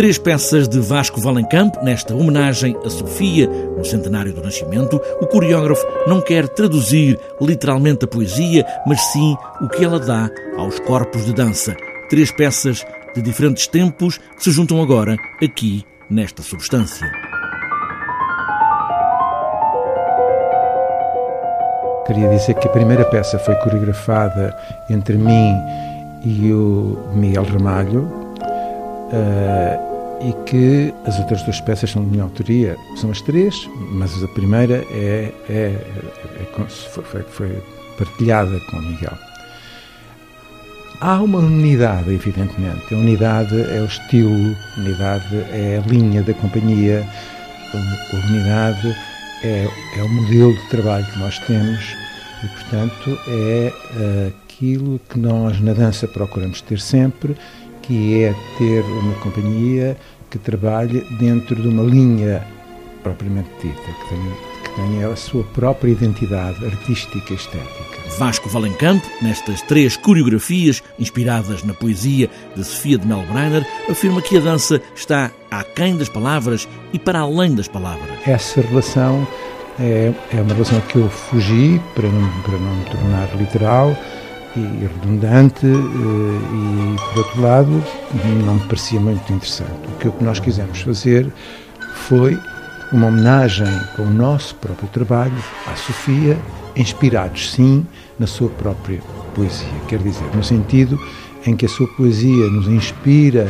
Três peças de Vasco Valencamp nesta homenagem a Sofia, no centenário do nascimento. O coreógrafo não quer traduzir literalmente a poesia, mas sim o que ela dá aos corpos de dança. Três peças de diferentes tempos que se juntam agora aqui nesta substância. Queria dizer que a primeira peça foi coreografada entre mim e o Miguel Ramalho uh, e que as outras duas peças são de minha autoria. São as três, mas a primeira é, é, é, é foi, foi partilhada com o Miguel. Há uma unidade, evidentemente. A unidade é o estilo, a unidade é a linha da companhia, a unidade é, é o modelo de trabalho que nós temos e, portanto, é aquilo que nós na dança procuramos ter sempre, que é ter uma companhia que trabalhe dentro de uma linha propriamente dita, que tenha, que tenha a sua própria identidade artística e estética. Vasco Valencamp, nestas três coreografias inspiradas na poesia de Sofia de Melbrenner, afirma que a dança está aquém das palavras e para além das palavras. Essa relação é, é uma relação que eu fugi para não, para não me tornar literal e redundante eh, e, por outro lado, não me parecia muito interessante. O que nós quisemos fazer foi uma homenagem com o nosso próprio trabalho à Sofia, inspirados, sim, na sua própria poesia. Quer dizer, no sentido em que a sua poesia nos inspira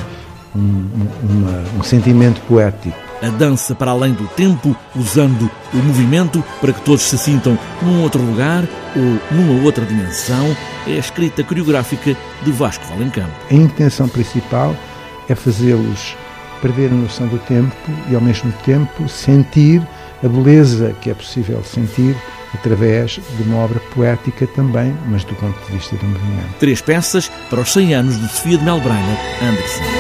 um, uma, um sentimento poético. A dança para além do tempo, usando o movimento para que todos se sintam num outro lugar ou numa outra dimensão, é a escrita coreográfica de Vasco Valencampo. A intenção principal é fazê-los perder a noção do tempo e, ao mesmo tempo, sentir a beleza que é possível sentir através de uma obra poética também, mas do ponto de vista do movimento. Três peças para os 100 anos de Sofia de Melbrenner Anderson.